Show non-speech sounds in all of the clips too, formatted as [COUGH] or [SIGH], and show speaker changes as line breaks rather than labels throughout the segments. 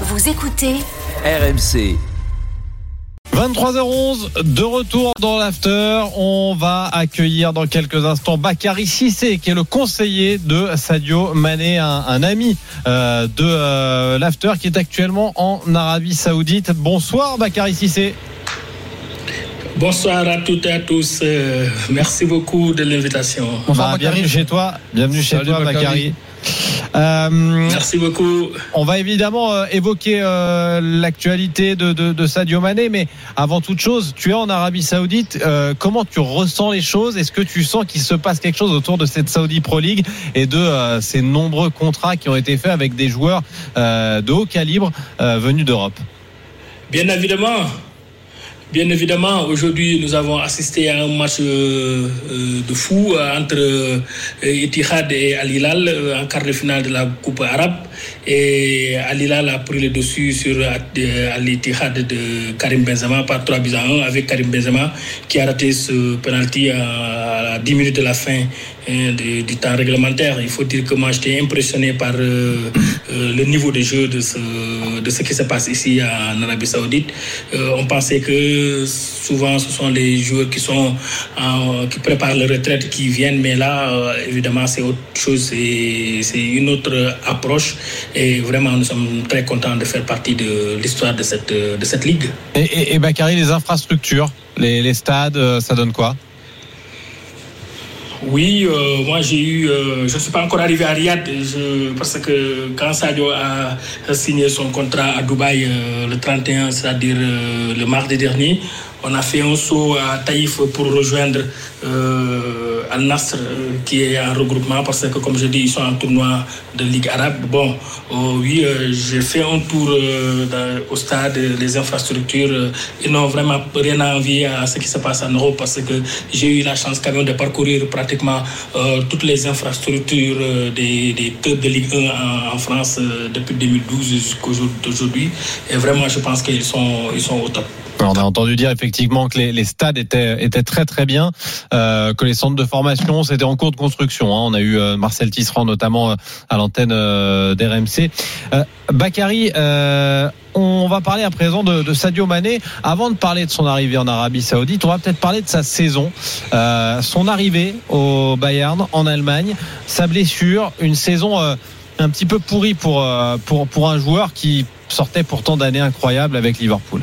Vous écoutez
RMC.
23h11, de retour dans l'after. On va accueillir dans quelques instants Bakary Sissé, qui est le conseiller de Sadio Mané, un, un ami euh, de euh, l'after, qui est actuellement en Arabie Saoudite. Bonsoir Bakary Sissé.
Bonsoir à toutes et à tous. Euh, merci beaucoup de l'invitation.
Bah, bienvenue chez toi. Bienvenue chez
Salut,
toi,
Bakary.
Bakary. Euh,
Merci beaucoup.
on va évidemment euh, évoquer euh, l'actualité de, de, de Sadio Mané, mais avant toute chose, tu es en Arabie Saoudite. Comment tu ressens les choses? Est-ce que tu sens qu'il se passe quelque chose autour de cette Saudi Pro League et de ces nombreux contrats qui ont été faits avec des joueurs de haut calibre venus d'Europe?
Bien évidemment. Bien évidemment, aujourd'hui, nous avons assisté à un match euh, euh, de fou euh, entre Etihad et Al Hilal en quart de finale de la Coupe arabe. Et Al Hilal a pris le dessus sur euh, Al Etihad de Karim Benzema par 3 buts à 1 avec Karim Benzema qui a raté ce penalty à, à 10 minutes de la fin hein, du, temps réglementaire. Il faut dire que moi j'étais impressionné par euh, euh, le niveau de jeu de ce, qui se passe ici en Arabie Saoudite. Euh, on pensait que souvent ce sont les joueurs qui sont qui préparent leur retraite qui viennent, mais là euh, évidemment c'est autre chose, c'est une autre approche et vraiment nous sommes très contents de faire partie de l'histoire de cette de cette ligue.
et, et, et Bakary, les infrastructures, les, les stades, euh, ça donne quoi?
Oui, euh, moi j'ai eu, euh, je ne suis pas encore arrivé à Riyad je- parce que quand Sadio a, a signé son contrat à Dubaï euh, le 31, c'est-à-dire le mardi dernier, on a fait un saut à Taïf pour rejoindre euh, Al Nasr euh, qui est en regroupement parce que comme je dis, ils sont en tournoi de Ligue arabe. Bon, euh, oui, j'ai fait un tour au stade, les infrastructures, ils n'ont vraiment rien à envier à ce qui se passe en Europe parce que j'ai eu la chance quand même de parcourir pratiquement toutes les infrastructures des, clubs de Ligue 1 en, en France depuis 2012 jusqu'au jour d'aujourd'hui. Et vraiment, je pense qu'ils sont, ils sont au top.
On a entendu dire effectivement que les, les stades étaient, étaient très très bien, euh, que les centres de formation c'était en cours de construction. hein. On a eu euh, Marcel Tisserand notamment euh, à l'antenne euh, d'RMC. Euh, Bakary, euh, on va parler à présent de, de Sadio Mané. Avant de parler de son arrivée en Arabie Saoudite, on va peut-être parler de sa saison, son arrivée au Bayern en Allemagne, sa blessure, une saison un petit peu pourrie pour pour pour un joueur qui sortait pourtant d'années incroyables avec Liverpool.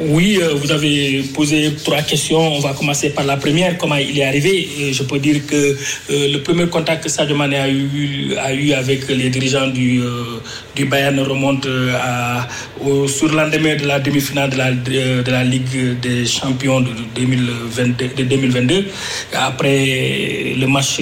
Oui, euh, vous avez posé trois questions. On va commencer par la première. Comment il est arrivé? Je peux dire que euh, le premier contact que Sadio Mané a eu, a eu avec les dirigeants du, euh, du Bayern remonte à, au surlendemain de la demi-finale de la, de, la Ligue des Champions de 2022. De 2022 après le match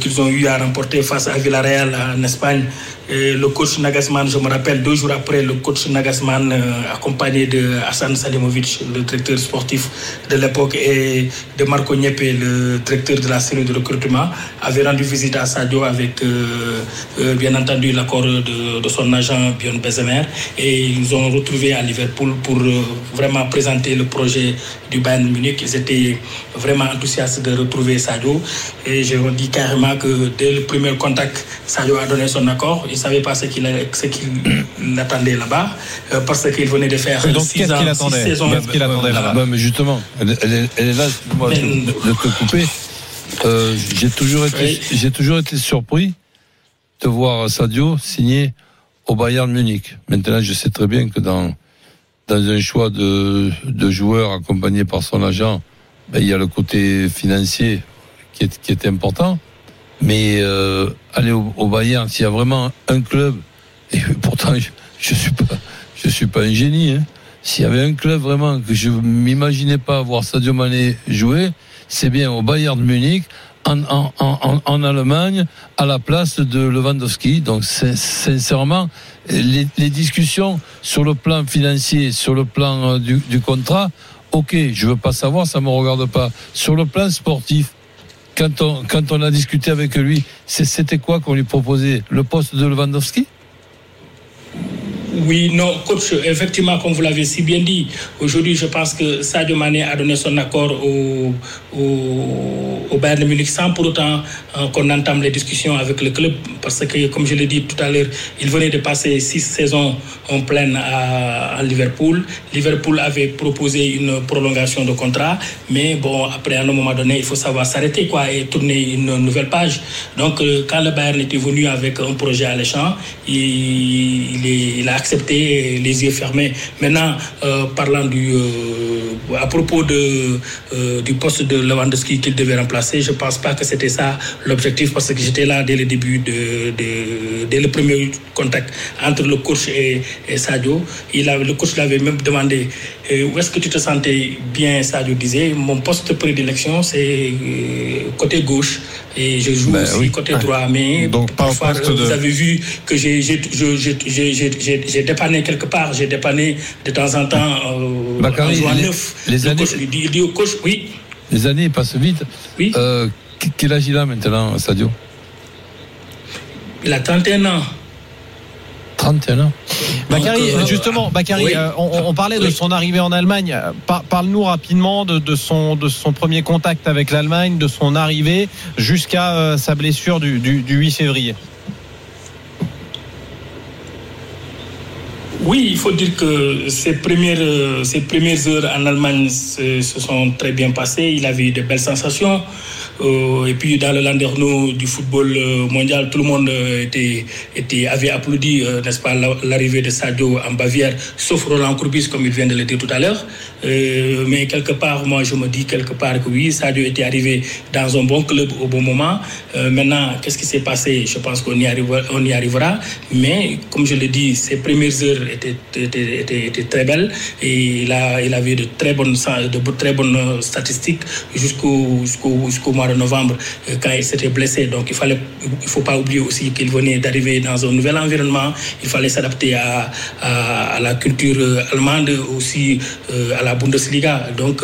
qu'ils ont eu à remporter face à Villarreal en Espagne. Le coach Nagasman, je me rappelle, deux jours après, le coach Nagasman, euh, accompagné de Hassan Salimovic, le directeur sportif de l'époque, et de Marco Niepe, le directeur de la série de recrutement, avait rendu visite à Sadio avec, euh, euh, bien entendu, l'accord de, son agent Björn Bezemer. Et ils nous ont retrouvés à Liverpool pour vraiment présenter le projet du Bayern Munich. Ils étaient vraiment enthousiastes de retrouver Sadio. Et je dis carrément que dès le premier contact, Sadio a donné son accord. Il ne savait pas ce qu'il ce qu'il attendait là-bas euh, parce qu'il venait de faire
donc,
six
qu'est-ce
ans, six saisons.
Qu'est-ce qu'il attendait là-bas
mais justement, elle, elle est- elle est là, de,
Mais-
de te couper. Euh, j'ai toujours été,
Oui.
toujours été surpris de voir Sadio signer au Bayern Munich. Maintenant, je sais très bien que dans dans un choix de de joueurs accompagné par son agent, ben, il y a le côté financier qui est qui est important. Mais euh, aller au, Bayern, s'il y a vraiment un club, et pourtant je, je suis pas je suis pas un génie, hein, s'il y avait un club vraiment que je m'imaginais pas voir Sadio Mané jouer, c'est bien au Bayern de Munich, en, en, en, en Allemagne, à la place de Lewandowski. Donc, sin- sincèrement, les, les discussions sur le plan financier, sur le plan euh, du, du contrat, ok, je veux pas savoir, ça me regarde pas. Sur le plan sportif, quand on, quand on a discuté avec lui, c'était quoi qu'on lui proposait? Le poste de Lewandowski?
Oui, non, coach, effectivement, comme vous l'avez si bien dit, aujourd'hui, je pense que Sadio Mané a donné son accord au, au, Bayern de Munich sans pour autant euh, qu'on entame les discussions avec le club. Parce que, comme je l'ai dit tout à l'heure, il venait de passer six saisons en pleine à, Liverpool. Liverpool avait proposé une prolongation de contrat, mais bon, après, à un moment donné, il faut savoir s'arrêter quoi, et tourner une nouvelle page. Donc, euh, quand le Bayern était venu avec un projet alléchant, il, il a accepté les yeux fermés. Maintenant, euh, parlant du, euh, à propos de, euh, du poste de Lewandowski qu'il devait remplacer, je pense pas que c'était ça l'objectif parce que j'étais là dès le début, de, de, dès le premier contact entre le coach et, Sadio. Il a, le coach l'avait même demandé où est-ce que tu te sentais bien, Sadio disait. Mon poste de prédilection, c'est côté gauche et je joue
Ben
aussi
oui.
côté droit. Mais
Donc,
parfois, euh,
de-
vous avez vu que j'ai dépanné quelque part. J'ai dépanné de temps en temps euh,
Bakary,
en
les-
neuf.
les
Le
années-
coach lui dit, il dit au coach, oui,
Les années passent vite.
oui,
Euh, quel âge il a maintenant, Sadio?
Il a 31 ans.
31 ans.
Bakary,
Donc, euh,
justement, Bakary,
oui.
euh, on, on parlait de
Oui.
son arrivée en Allemagne. Par- Parle-nous rapidement de, de son, de son premier contact avec l'Allemagne, de son arrivée jusqu'à euh, sa blessure du, du, du 8 février.
Oui, il faut dire que ses premières, ses premières heures en Allemagne se, se sont très bien passées. Il avait eu de belles sensations. Euh, et puis dans le landerneau du football euh, mondial, tout le monde euh, était, avait applaudi, n'est-ce pas, la- l'arrivée de Sadio en Bavière, sauf Roland Courbis, comme il vient de le dire tout à l'heure. Mais quelque part, moi, je me dis quelque part que oui, Sadio était arrivé dans un bon club au bon moment. Maintenant, qu'est-ce qui s'est passé? Je pense qu'on y, arrivera. Mais comme je l'ai dit, ses premières heures étaient, étaient, étaient, très belles et il, a, il avait de très bonnes, de très bonnes statistiques jusqu'au jusqu'au jusqu'au mois de novembre euh, quand il s'était blessé. Donc il fallait, il faut pas oublier aussi qu'il venait d'arriver dans un nouvel environnement. Il fallait s'adapter à, à, à la culture euh, allemande, aussi euh, à la Bundesliga. Donc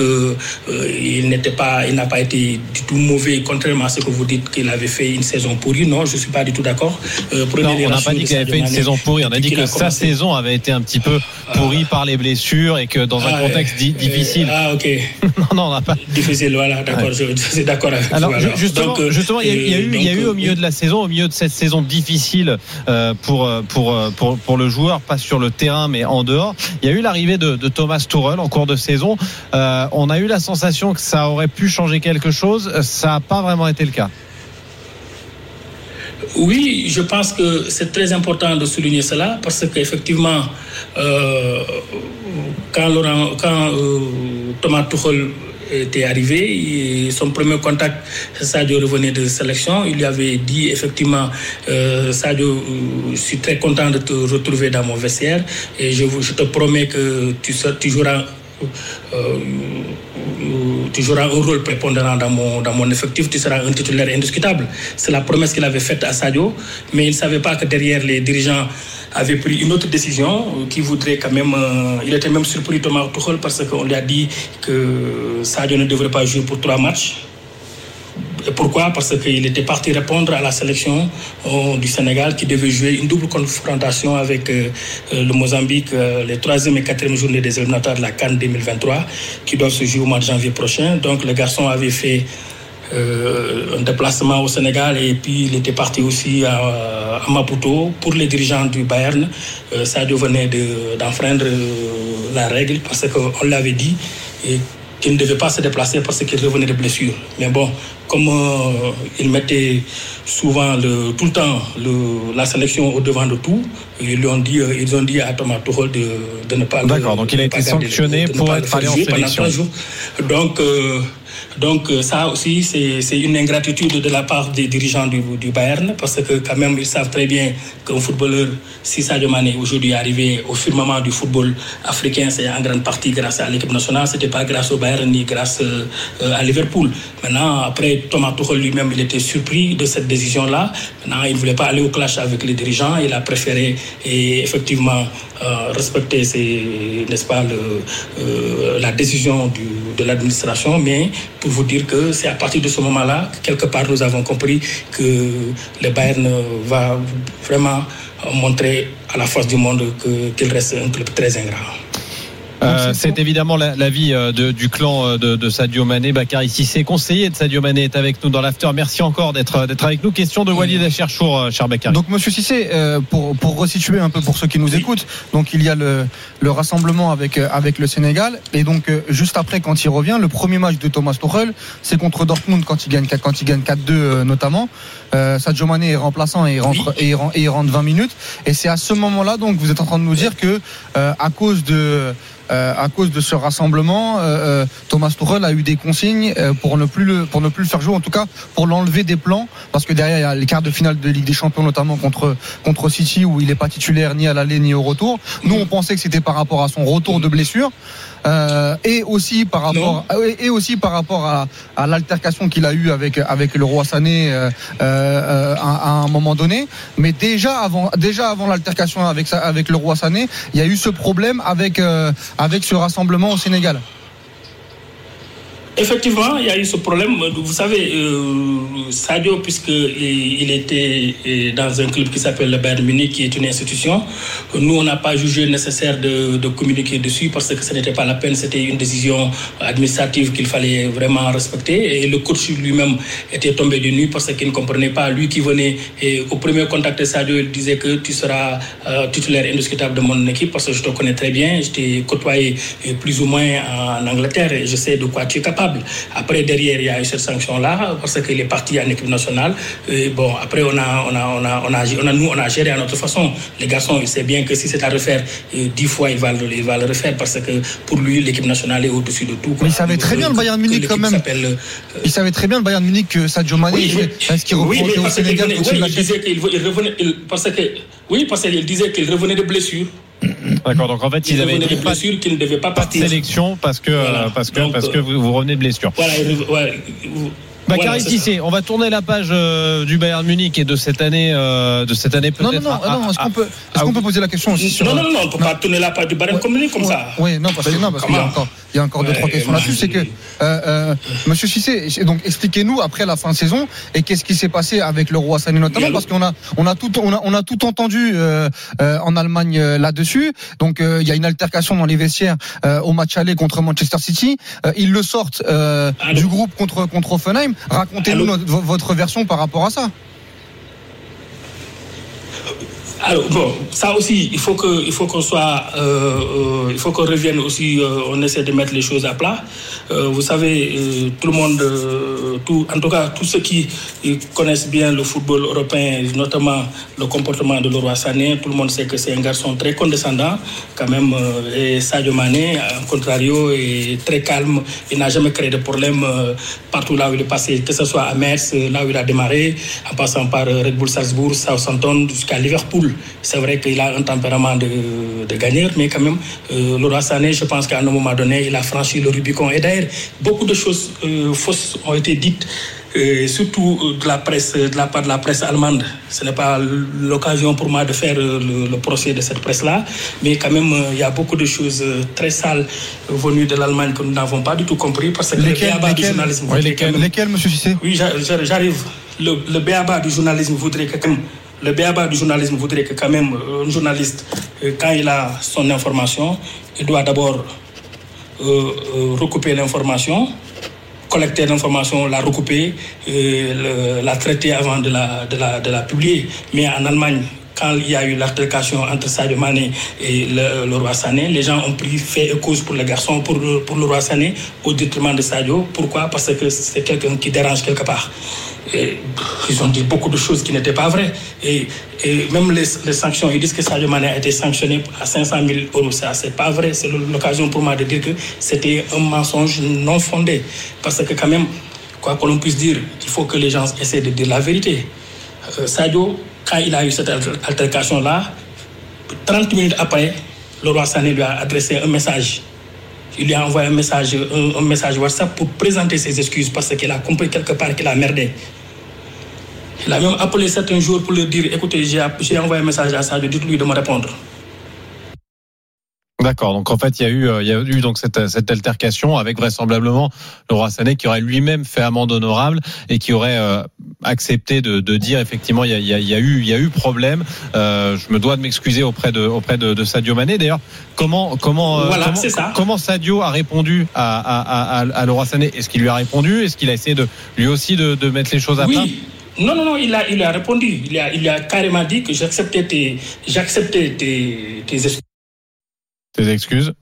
il n'était pas, il n'a pas été du tout mauvais, contrairement à ce que vous dites qu'il avait fait une saison pourrie. Non, je suis pas du tout d'accord.
Non, on n'a pas dit qu'il avait fait une saison pourrie, on a dit que sa saison avait été un petit peu pourrie par les blessures et que dans un
Ah,
contexte di- difficile.
Ah, ok. [LAUGHS]
Non, non, on n'a pas.
Difficile, voilà, d'accord, je, je suis d'accord avec
Alors justement,
Donc, euh,
justement, il y a, il y a eu, il y a
donc,
eu au
euh,
milieu de la saison, au milieu de cette saison difficile euh, pour, pour pour pour le joueur, pas sur le terrain mais en dehors. Il y a eu l'arrivée de, de Thomas Tuchel en cours de saison. Euh, on a eu la sensation que ça aurait pu changer quelque chose. Ça n'a pas vraiment été le cas.
Oui, je pense que c'est très important de souligner cela parce qu'effectivement, euh, quand, Laurent, quand euh, Thomas Tuchel était arrivé, son premier contact, Sadio revenait de sélection. Il lui avait dit effectivement, euh, Sadio, euh, je suis très content de te retrouver dans mon vestiaire et je, te promets que tu, tu joueras euh, tu joueras un rôle prépondérant dans mon, dans mon effectif, tu seras un titulaire indiscutable. C'est la promesse qu'il avait faite à Sadio, mais il ne savait pas que derrière les dirigeants avaient pris une autre décision euh, qui voudrait quand même. euh, il était même surpris Thomas Tuchel parce qu'on lui a dit que Sadio ne devrait pas jouer pour trois matchs. Pourquoi? Parce qu'il était parti répondre à la sélection euh, du Sénégal qui devait jouer une double confrontation avec le Mozambique les troisième et quatrième journées des éliminatoires de la Cannes 2023 qui doivent se jouer au mois de janvier prochain. Donc le garçon avait fait euh, un déplacement au Sénégal et puis il était parti aussi à, à Maputo pour les dirigeants du Bayern. Euh, Sadio venait de- d'enfreindre euh, la règle parce qu'on l'avait dit et qu'il ne devait pas se déplacer parce qu'il revenait de blessure. Mais bon, comme il mettait souvent le, tout le temps le, la sélection au devant de tout, ils, lui ont dit, ils ont dit à Thomas Tuchel de, de ne pas. le-
D'accord, donc il a été
garder
sanctionné pour être allé en sélection.
jours. Donc, donc euh, ça aussi, c'est une ingratitude de la part des dirigeants du, Bayern parce que quand même, ils savent très bien qu'un footballeur, si Sadio Mané aujourd'hui arrivé au firmament du football africain, c'est en grande partie grâce à l'équipe nationale, c'était pas grâce au Bayern ni grâce euh, euh, à Liverpool. Maintenant, après, Thomas Tuchel lui-même, il était surpris de cette décision-là. Maintenant, il ne voulait pas aller au clash avec les dirigeants, il a préféré et effectivement euh, respecter, n'est-ce pas, la décision de l'administration, mais pour vous dire que c'est à partir de ce moment-là, quelque part, nous avons compris que le Bayern va vraiment montrer à la force du monde qu'il reste un club très ingrat.
Euh, c'est évidemment l'avis la euh, du clan euh, de, de Sadio Mané. Bakary Sissé, conseiller de Sadio Mané, est avec nous dans l'after. Merci encore d'être avec nous. Question de Walid Acherchour, cher Bakary.
Donc, monsieur Sissé, pour, pour resituer un peu pour ceux qui nous écoutent, donc il y a le, le rassemblement avec, avec le Sénégal. Et donc, juste après, quand il revient, le premier match de Thomas Tuchel, c'est contre Dortmund quand il gagne, quand il gagne 4-2 notamment. Sadio Mané est remplaçant et il rentre, et, et il rentre 20 minutes. Et c'est à ce moment-là, donc, vous êtes en train de nous dire que, à cause de euh, à cause de ce rassemblement, euh, euh, Thomas Tuchel a eu des consignes pour ne plus le pour ne plus le faire jouer, en tout cas pour l'enlever des plans, parce que derrière il y a les quarts de finale de Ligue des Champions, notamment contre contre City où il n'est pas titulaire ni à l'aller ni au retour. Nous on pensait que c'était par rapport à son retour de blessure. Euh, et aussi par rapport et aussi par rapport à, à l'altercation qu'il a eu avec avec le roi Sané euh, euh, à, à, un moment donné. Mais déjà avant déjà avant l'altercation avec avec le roi Sané, il y a eu ce problème avec avec ce rassemblement au Sénégal.
Effectivement, il y a eu ce problème. Vous savez, euh, Sadio, puisqu'il était euh, dans un club qui s'appelle le Bayern Munich, qui est une institution, nous, on n'a pas jugé nécessaire de, communiquer dessus parce que ce n'était pas la peine. C'était une décision administrative qu'il fallait vraiment respecter. Et le coach lui-même était tombé de nuit parce qu'il ne comprenait pas. Lui qui venait et au premier contact de Sadio, il disait que tu seras euh, titulaire indiscutable de mon équipe parce que je te connais très bien. Je t'ai côtoyé euh, plus ou moins en Angleterre et je sais de quoi tu es capable. Après, derrière, il y a eu cette sanction-là parce qu'il est parti en équipe nationale. Et bon, après, on a, on a, on a, on a, on a, nous, on a géré à notre façon. Les garçons, il sait bien que si c'est à refaire euh, dix fois, il va, le, il va le refaire parce que pour lui, l'équipe nationale est au-dessus de tout.
Mais il savait très bien le Bayern Munich quand même. Euh, il savait très bien le Bayern Munich que Sadio Mané,
oui, est-ce qu'il oui, au Sénégal oui, il disait qu'il revenait, parce que, oui, parce qu'il disait qu'il revenait de blessure.
D'accord. Donc en fait, ils avaient
une blessure qu'il ne devait pas partir.
Sélection parce que voilà. parce que Donc, parce que vous, vous revenez de blessure.
Voilà. Ouais,
Bakary voilà, Tissé, on va tourner la page euh, du Bayern Munich et de cette année, euh, de cette année peut-être.
Non, non, non, non est-ce qu'on peut, est-ce qu'on peut poser la question aussi sur
Non, non, non, on ne peut pas tourner la page du Bayern Munich comme ça.
Oui, non, parce que non, parce qu'il y a encore, il y a encore deux trois questions là-dessus. C'est que, euh, euh, Monsieur Cissé, donc expliquez-nous après la fin de saison et qu'est-ce qui s'est passé avec le roi Sané notamment, parce qu'on a, on a tout, on a, on a tout entendu euh, euh, en Allemagne là-dessus. Donc il y a une altercation dans les vestiaires au match aller contre Manchester City. ils le sortent du groupe contre contre Offenheim. Racontez-nous votre version par rapport à ça.
Alors bon, ça aussi, il faut faut qu'on soit, euh, euh, il faut qu'on revienne aussi. Euh, on essaie de mettre les choses à plat. Vous savez, tout le monde, tout, en tout cas, tous ceux qui connaissent bien le football européen, notamment le comportement de Leroy Sané, tout le monde sait que c'est un garçon très condescendant, quand même. et Sadio Mané, en contrario, est très calme. Il n'a jamais créé de problème partout là où il est passé, que ce soit à Metz, là où il a démarré, en passant par Red Bull Salzbourg, Southampton, jusqu'à Liverpool. C'est vrai qu'il a un tempérament de, de gagneur, mais quand même, euh, Laura Sané, je pense qu'à un moment donné, il a franchi le Rubicon. Et d'ailleurs, beaucoup de choses euh, fausses ont été dites. Euh, surtout de la presse, de la part de la presse allemande. Ce n'est pas l'occasion pour moi de faire le, le procès de cette presse-là, mais quand même, il y a beaucoup de choses très sales venues de l'Allemagne que nous n'avons pas du tout compris parce que
lesquelles,
le BABA
du
journalisme.
Oui, lesquelles, monsieur Cissé?
Oui, j'arrive. Le, le BABA du journalisme voudrait que quand même le béaba du journalisme voudrait que quand même un journaliste, quand il a son information, il doit d'abord euh, euh, recouper l'information, collecter l'information, la recouper, euh, la traiter avant de la, de, la, de la publier. Mais en Allemagne, quand il y a eu l'altercation entre Sadio Mané et le, roi Sané, les gens ont pris fait et cause pour le garçon, pour, le roi Sané, au détriment de Sadio. Pourquoi? Parce que c'est quelqu'un qui dérange quelque part. Ils ont dit beaucoup de choses qui n'étaient pas vraies. Et, même les, les, sanctions, ils disent que Sadio Mané a été sanctionné à 500 000 euros. Ça, c'est pas vrai. C'est l'occasion pour moi de dire que c'était un mensonge non fondé. Parce que quand même, quoi que l'on puisse dire, il faut que les gens essaient de dire la vérité. Euh, Sadio, quand il a eu cette altercation-là, 30 minutes après, le roi Sané lui a adressé un message. Il lui a envoyé un message, un, un WhatsApp pour présenter ses excuses parce qu'il a compris quelque part qu'il a merdé. Il a même appelé certains jours pour leur dire écoutez, j'ai envoyé un message à Sadio, dites-lui de me répondre.
D'accord. Donc en fait, il y a eu, euh, il y a eu donc cette, cette altercation avec vraisemblablement le roi Sané qui aurait lui-même fait amende honorable et qui aurait euh, accepté de, de, dire effectivement il y a, il y a, il y a eu, il y a eu problème. Euh, je me dois de m'excuser auprès de auprès de, de Sadio Mané. D'ailleurs, comment comment
voilà,
comment,
ça.
comment, Sadio a répondu à, à, à, à le roi Sané? Est-ce qu'il lui a répondu? Est-ce qu'il a essayé de lui aussi de, de mettre les choses à
oui.
plat?
Non, non, non, il a, il a répondu. Il a, il a carrément dit que j'acceptais tes, j'acceptais tes, tes excuses.
Tes excuses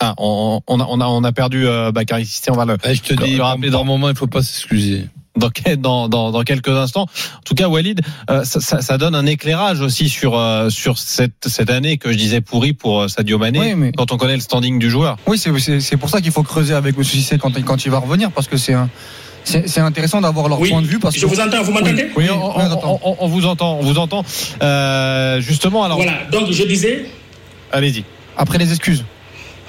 ah, on, on, a, on, a, on a perdu euh, Bakary Cissé, on va le,
eh, je te
le,
dis,
le rappeler
dans
dans
un moment, il faut pas s'excuser.
Dans, dans, dans, dans, quelques instants. En tout cas, Walid, euh, ça, ça, ça, donne un éclairage aussi sur, euh, sur cette, cette année que je disais pourrie pour euh, Sadio Mané,
Oui, mais-
quand on connaît le standing du joueur.
Oui, c'est- c'est c'est pour ça qu'il faut creuser avec M. Cissé quand, il- quand il va revenir, parce que c'est un- c'est c'est intéressant d'avoir leur
Oui,
point de vue. Parce
je
que,
vous entends, vous m'entendez
Oui,
Oui,
on,
oui,
on-
j'entends.
on- on vous entend, on vous entend. Euh, justement, alors,
Voilà, donc je disais,
allez-y.
Après les excuses.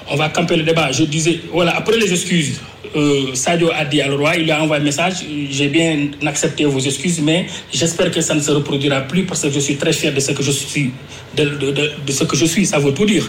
on va camper le débat. Je disais, voilà, après les excuses, euh, Sadio a dit à le roi, il lui a envoyé un message, j'ai bien accepté vos excuses, mais j'espère que ça ne se reproduira plus parce que je suis très fier de ce que je suis, de, de, de, de ce que je suis, ça veut tout dire.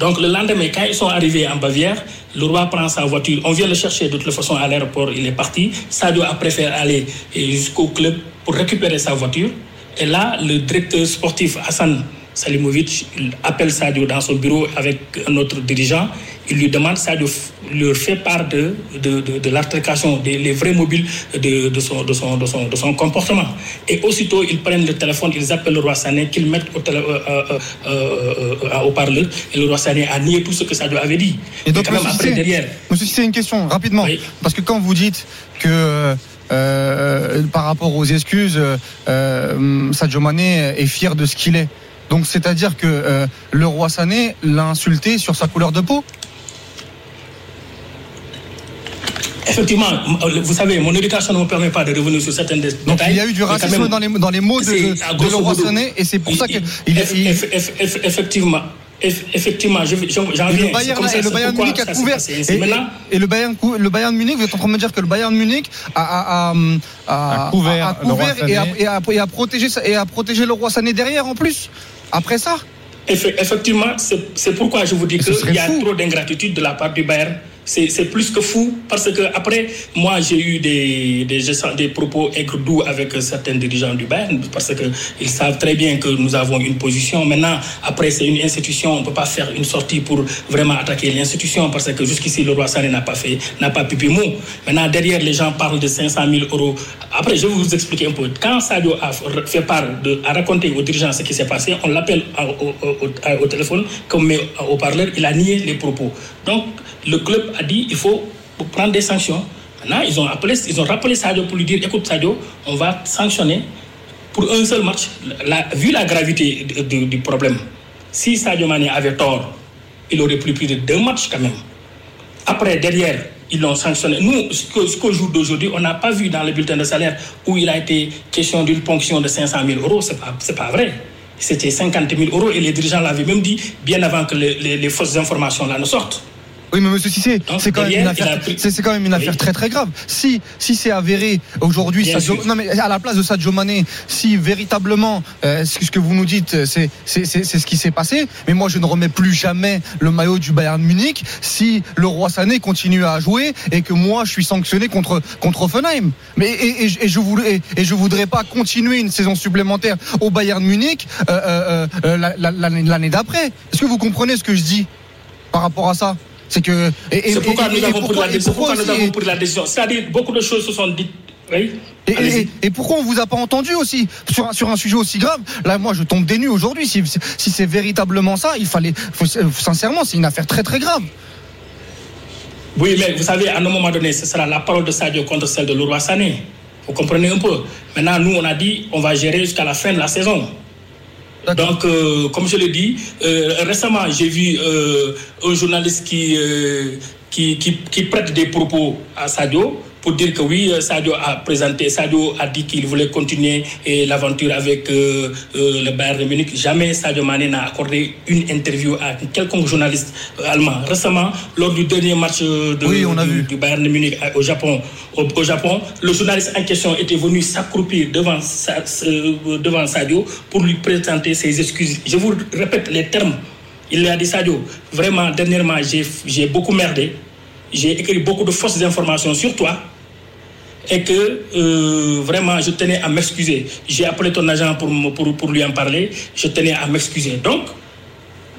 Donc le lendemain, quand ils sont arrivés en Bavière, le roi prend sa voiture, on vient le chercher de toute façon à l'aéroport, il est parti. Sadio a préféré aller jusqu'au club pour récupérer sa voiture. Et là, le directeur sportif Hassan Salimovic il appelle Sadio dans son bureau avec un autre dirigeant. Il lui demande, Sadio leur fait part de, de, de, de l'altercation, des les vrais mobiles de, de, son, de, son, de, son, de son comportement. Et aussitôt, ils prennent le téléphone, ils appellent le roi Sané, qu'ils mettent au, télé- euh, euh, euh, au parleur. Et le roi Sané a nié tout ce que Sadio avait dit.
Et donc,
quand même,
monsieur
après,
Cissé,
derrière,
Monsieur Cissé, une question, rapidement.
Oui.
Parce que quand vous dites que par rapport aux excuses, Sadio Mané est fier de ce qu'il est. Donc c'est-à-dire que euh, le roi Sané l'a insulté sur sa couleur de peau
effectivement, vous savez, mon éducation ne me permet pas de revenir sur certains dé-
Donc
détails.
il y a eu du racisme
même,
dans les, dans les mots de, le roi Sané et c'est pour ça
il-
qu'il
il-
il-
eff-
il-
eff- eff- eff- effectivement, eff- effectivement, je- j'en
Et le
viens.
Bayern,
C'est comme ça,
et le Bayern Munich a couvert. Et, le Bayern, le Bayern Munich, vous êtes en train de me dire que le Bayern Munich a, a, a, a-
A couvert
et, a,
Sané.
et, a, et a protégé, et a protégé le roi Sané derrière en plus. Après ça,
Eff- Effectivement, c'est pourquoi je vous dis qu'il y a
fou.
trop d'ingratitude de la part du Bayern. C'est plus que fou parce que après, moi j'ai eu des, des, des propos aigres doux avec certains dirigeants du Bayern parce qu'ils savent très bien que nous avons une position. Maintenant, après c'est une institution, on ne peut pas faire une sortie pour vraiment attaquer l'institution parce que jusqu'ici le roi Sané n'a pas fait, n'a pas pipi mot. Maintenant, derrière les gens parlent de 500 000 euros. Après, je vais vous expliquer un peu. Quand Sadio a fait part, de, a raconté aux dirigeants ce qui s'est passé, on l'appelle au, au, au, au téléphone, comme au parleur, il a nié les propos. Donc, le club a dit il faut prendre des sanctions. Maintenant, ils ont, appelé, ils ont rappelé Sadio pour lui dire écoute, Sadio, on va sanctionner pour un seul match. Vu la gravité du, problème, si Sadio Mane avait tort, il aurait plus plus de deux matchs quand même. Après, derrière, ils l'ont sanctionné. Nous, jusqu'au jusqu jour d'aujourd'hui, on n'a pas vu dans le bulletin de salaire où il a été question d'une ponction de 500 000 euros. Ce n'est pas, pas vrai. C'était 50 000 euros et les dirigeants l'avaient même dit bien avant que les, les, les fausses informations là ne sortent.
Oui, mais monsieur Cissé, c'est quand, même une affaire, pris... c'est quand même une affaire oui. très très grave. Si, si c'est avéré aujourd'hui, non mais à la place de Sadio Mané, si véritablement euh, ce que vous nous dites, c'est ce qui s'est passé, mais moi je ne remets plus jamais le maillot du Bayern Munich si le roi Sané continue à jouer et que moi je suis sanctionné contre contre Offenheim. Mais et, et, et je voulais et, et, je voudrais pas continuer une saison supplémentaire au Bayern Munich euh, euh, l'année d'après. Est-ce que vous comprenez ce que je dis par rapport à ça?
C'est que. C'est pourquoi, nous avons pris la décision. C'est-à-dire, beaucoup de choses se sont dites. Oui.
Et, et, et, pourquoi on vous a pas entendu aussi sur un, sur un sujet aussi grave? Là, moi, je tombe des nues aujourd'hui. Si, si c'est véritablement ça, il fallait. Faut, sincèrement, c'est une affaire très très grave.
Oui, mais vous savez, à un moment donné, ce sera la parole de Sadio contre celle de Leroy Sané. Vous comprenez un peu? Maintenant, nous, on a dit, on va gérer jusqu'à la fin de la saison. Donc, euh, comme je l'ai dit, euh, récemment, j'ai vu euh, un journaliste qui, qui, prête des propos à Sadio pour dire que oui, Sadio a présenté, Sadio a dit qu'il voulait continuer l'aventure avec le Bayern de Munich. Jamais Sadio Mané n'a accordé une interview à quelconque journaliste allemand. Récemment, lors du dernier match de,
oui, on a
du, Bayern de Munich au Japon, au, au, Japon, le journaliste en question était venu s'accroupir devant, devant Sadio pour lui présenter ses excuses. Je vous répète les termes Il lui a dit Sadio, vraiment, dernièrement, j'ai beaucoup merdé. J'ai écrit beaucoup de fausses informations sur toi. Et que euh, vraiment, je tenais à m'excuser. J'ai appelé ton agent pour, pour, pour lui en parler. Je tenais à m'excuser. Donc,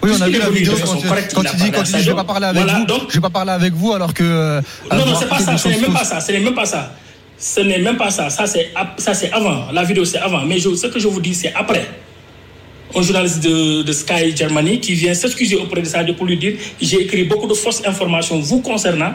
oui, on a vu la vidéo quand, quand, il dit, quand il dit je vais pas parler avec voilà, vous, donc, je vais pas parler avec vous alors que. Euh,
non, non, c'est pas ça, ce n'est même pas ça, ce n'est même pas ça. Ce n'est même pas ça, ça c'est, ça c'est avant, la vidéo c'est avant, mais je, ce que je vous dis c'est après. Un journaliste de, de Sky Germany qui vient s'excuser auprès de Sadio pour lui dire j'ai écrit beaucoup de fausses informations vous concernant.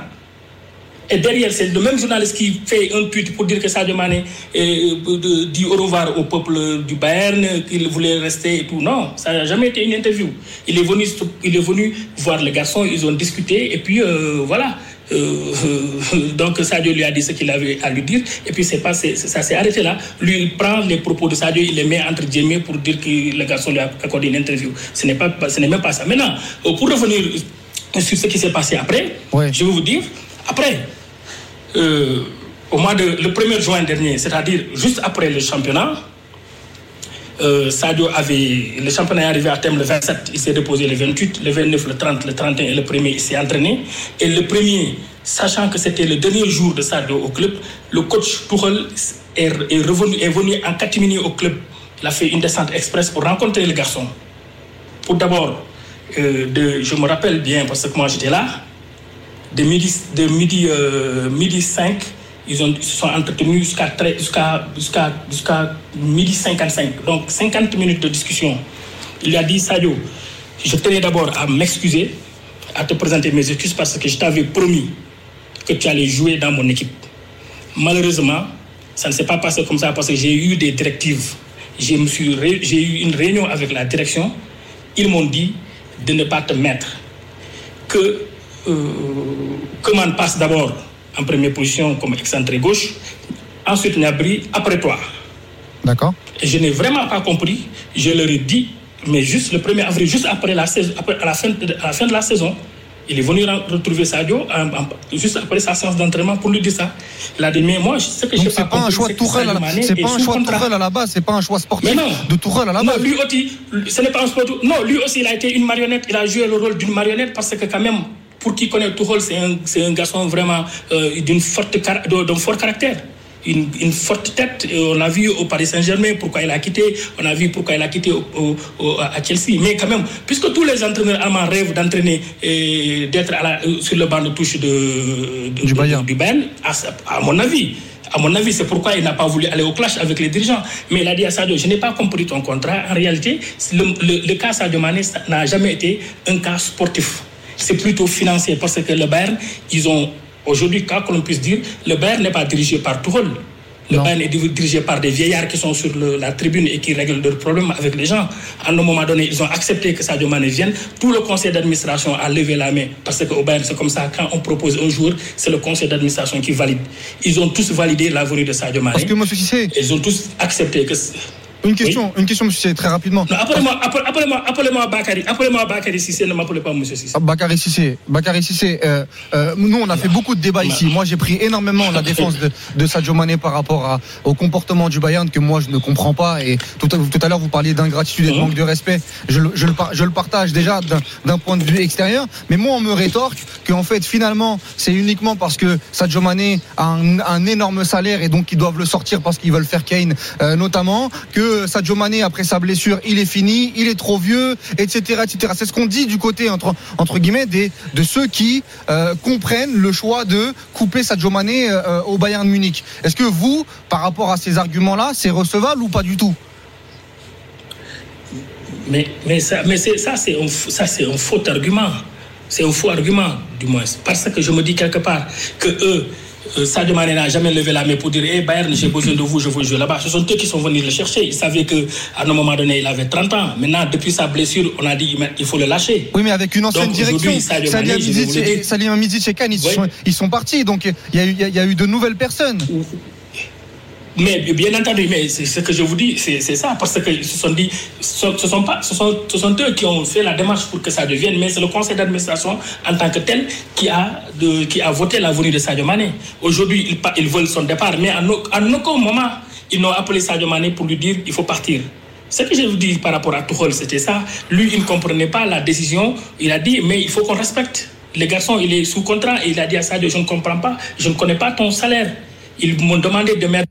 Et derrière, c'est le même journaliste qui fait un tweet pour dire que Sadio Mané euh, dit au revoir au peuple du Bayern, qu'il voulait rester et tout. Non, ça n'a jamais été une interview. Il est venu, il est venu voir les garçons, ils ont discuté et puis euh, voilà. Euh, [LAUGHS] donc Sadio lui a dit ce qu'il avait à lui dire et puis c'est pas ça s'est arrêté là lui il prend les propos de Sadio il les met entre guillemets pour dire que le garçon lui a accordé une interview ce n'est pas ce n'est même pas ça maintenant pour revenir sur ce qui s'est passé après je vais vous dire après euh, au mois de le 1er juin dernier, c'est-à-dire juste après le championnat, euh, Sadio avait. Le championnat est arrivé à terme le 27, il s'est reposé le 28, le 29, le 30, le 31 et le 1er, il s'est entraîné. Et le 1er, sachant que c'était le dernier jour de Sadio au club, le coach Tuchel est, est, revenu, est venu en catimini au club. Il a fait une descente express pour rencontrer les garçons. Pour d'abord, euh, je me rappelle bien parce que moi j'étais là, de midi, de midi, euh, midi 5, ils, ont, ils se sont entretenus jusqu'à jusqu'à jusqu'à jusqu'à midi 55. Donc 50 minutes de discussion. Il a dit, Sadio, je tenais d'abord à m'excuser, à te présenter mes excuses parce que je t'avais promis que tu allais jouer dans mon équipe. Malheureusement, ça ne s'est pas passé comme ça parce que j'ai eu des directives. J'ai eu une réunion avec la direction. Ils m'ont dit de ne pas te mettre. Que euh, Coman passe d'abord en première position comme excentré gauche, ensuite Nabri après toi.
D'accord.
Et je n'ai vraiment pas compris, je leur ai dit, mais juste le 1er avril, juste après la, saison, après, à, la fin de, à la fin de la saison, il est venu retrouver Sadio en, en, juste après sa séance d'entraînement pour lui dire ça. Il a dit, mais moi, ce que je
sais pas, pas un choix de Tourelle à la, c'est pas un choix Tourelle à la base, c'est pas un choix sportif
non,
de Tourelle à la base.
Non, lui aussi, ce n'est pas un sport. Non, lui aussi, il a été une marionnette. Il a joué le rôle d'une marionnette parce que quand même, pour qui connaît Tuchel, c'est un, un, garçon vraiment euh, d'une forte d'un fort caractère. Une, une, forte tête. On a vu au Paris Saint-Germain pourquoi il a quitté. On a vu pourquoi il a quitté au, au, au, à Chelsea. Mais quand même, puisque tous les entraîneurs allemands rêvent d'entraîner et d'être sur le banc de touche de, de,
du Bayern,
du Bayern à, à, mon avis. À mon avis, c'est pourquoi il n'a pas voulu aller au clash avec les dirigeants. Mais il a dit à Sadio, je n'ai pas compris ton contrat. En réalité, le, le, le cas Sadio Mané n'a jamais été un cas sportif c'est plutôt financier parce que le Bayern, ils ont aujourd'hui, que l'on puisse dire, le Bayern n'est pas dirigé par Tuchel. Le. Bayern est dirigé par des vieillards qui sont sur le, la tribune et qui règlent leurs problèmes avec les gens. À un moment donné, ils ont accepté que Sadio Mané vienne. Tout le conseil d'administration a levé la main parce qu'au Bayern, c'est comme ça, quand on propose un jour, c'est le conseil d'administration qui valide. Ils ont tous validé la venue de Sadio Mané.
Parce que, Cissé...
Ils ont tous accepté que...
Une question, oui. une question, monsieur, très rapidement.
Appelez-moi appelez appelez Bakary. Appelez-moi Bakary Sissé, ne m'appelez pas monsieur Sissé.
Bakary Sissé. Bakary Sissé, euh, euh, nous, on a fait beaucoup de débats ici. Moi, j'ai pris énormément la défense de, de Sadio Mané par rapport à, au comportement du Bayern que moi, je ne comprends pas. Et tout à, tout à l'heure, vous parliez d'ingratitude et de manque de respect. Je, je, le, je le partage déjà d'un point de vue extérieur. Mais moi, on me rétorque qu'en fait, finalement, c'est uniquement parce que Sadio Mané a un, un, énorme salaire et donc ils doivent le sortir parce qu'ils veulent faire Kane, euh, notamment, que Sadio Mané après sa blessure, il est fini, il est trop vieux, etc., etc. C'est ce qu'on dit du côté entre entre guillemets des de ceux qui euh, comprennent le choix de couper Sadio Mané euh, au Bayern Munich. Est-ce que vous, par rapport à ces arguments-là, c'est recevable ou pas du tout?
Mais mais ça mais c'est ça c'est un ça un faux argument. C'est un faux argument du moins parce que je me dis quelque part que eux Sadio Mané n'a jamais levé la main pour dire hey Bayern, j'ai besoin de vous, je veux jouer là-bas. Ce sont eux qui sont venus le chercher. Ils savaient qu'à un moment donné, il avait 30 ans. Maintenant, depuis sa blessure, on a dit il faut le lâcher.
Oui, mais avec une ancienne Donc, direction. Salim Amidic et Kane, ils, oui. sont, ils sont partis. Donc y, il y a eu de nouvelles personnes.
Mais bien entendu, mais ce que je vous dis, c'est ça, parce que ce sont dit, ce, sont pas, ce sont, ce sont eux qui ont fait la démarche pour que ça devienne, mais c'est le conseil d'administration en tant que tel qui a, de, qui a voté la de Sadio Mané. Aujourd'hui, ils, ils, veulent son départ, mais en, en aucun moment, ils n'ont appelé Sadio Mané pour lui dire il faut partir. Ce que je vous dis par rapport à Tuchel, c'était ça. Lui, il ne comprenait pas la décision. Il a dit, mais il faut qu'on respecte. Les garçons, il est sous contrat et il a dit à Sadio, je ne comprends pas, je ne connais pas ton salaire. Ils m'ont demandé de mettre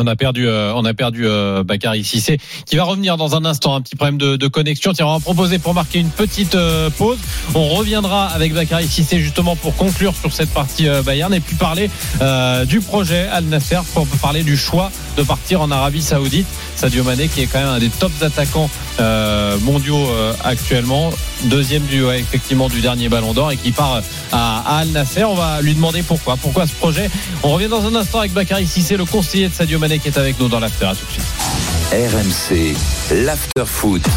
on a perdu, euh, on a perdu euh, Bakary Cissé, qui va revenir dans un instant. Un petit problème de, connexion. On va proposer pour marquer une petite euh, pause. On reviendra avec Bakary Cissé justement pour conclure sur cette partie euh, Bayern et puis parler du projet Al Nasser, pour parler du choix de partir en Arabie Saoudite. Sadio Mané, qui est quand même un des tops attaquants mondiaux actuellement, deuxième du effectivement du dernier Ballon d'Or et qui part à, Al Nasser. On va lui demander pourquoi, pourquoi ce projet? On revient dans un instant avec Bakary Cissé, le conseiller de Sadio Mané qui est avec nous dans l'after. À tout de suite.
RMC, l'after foot.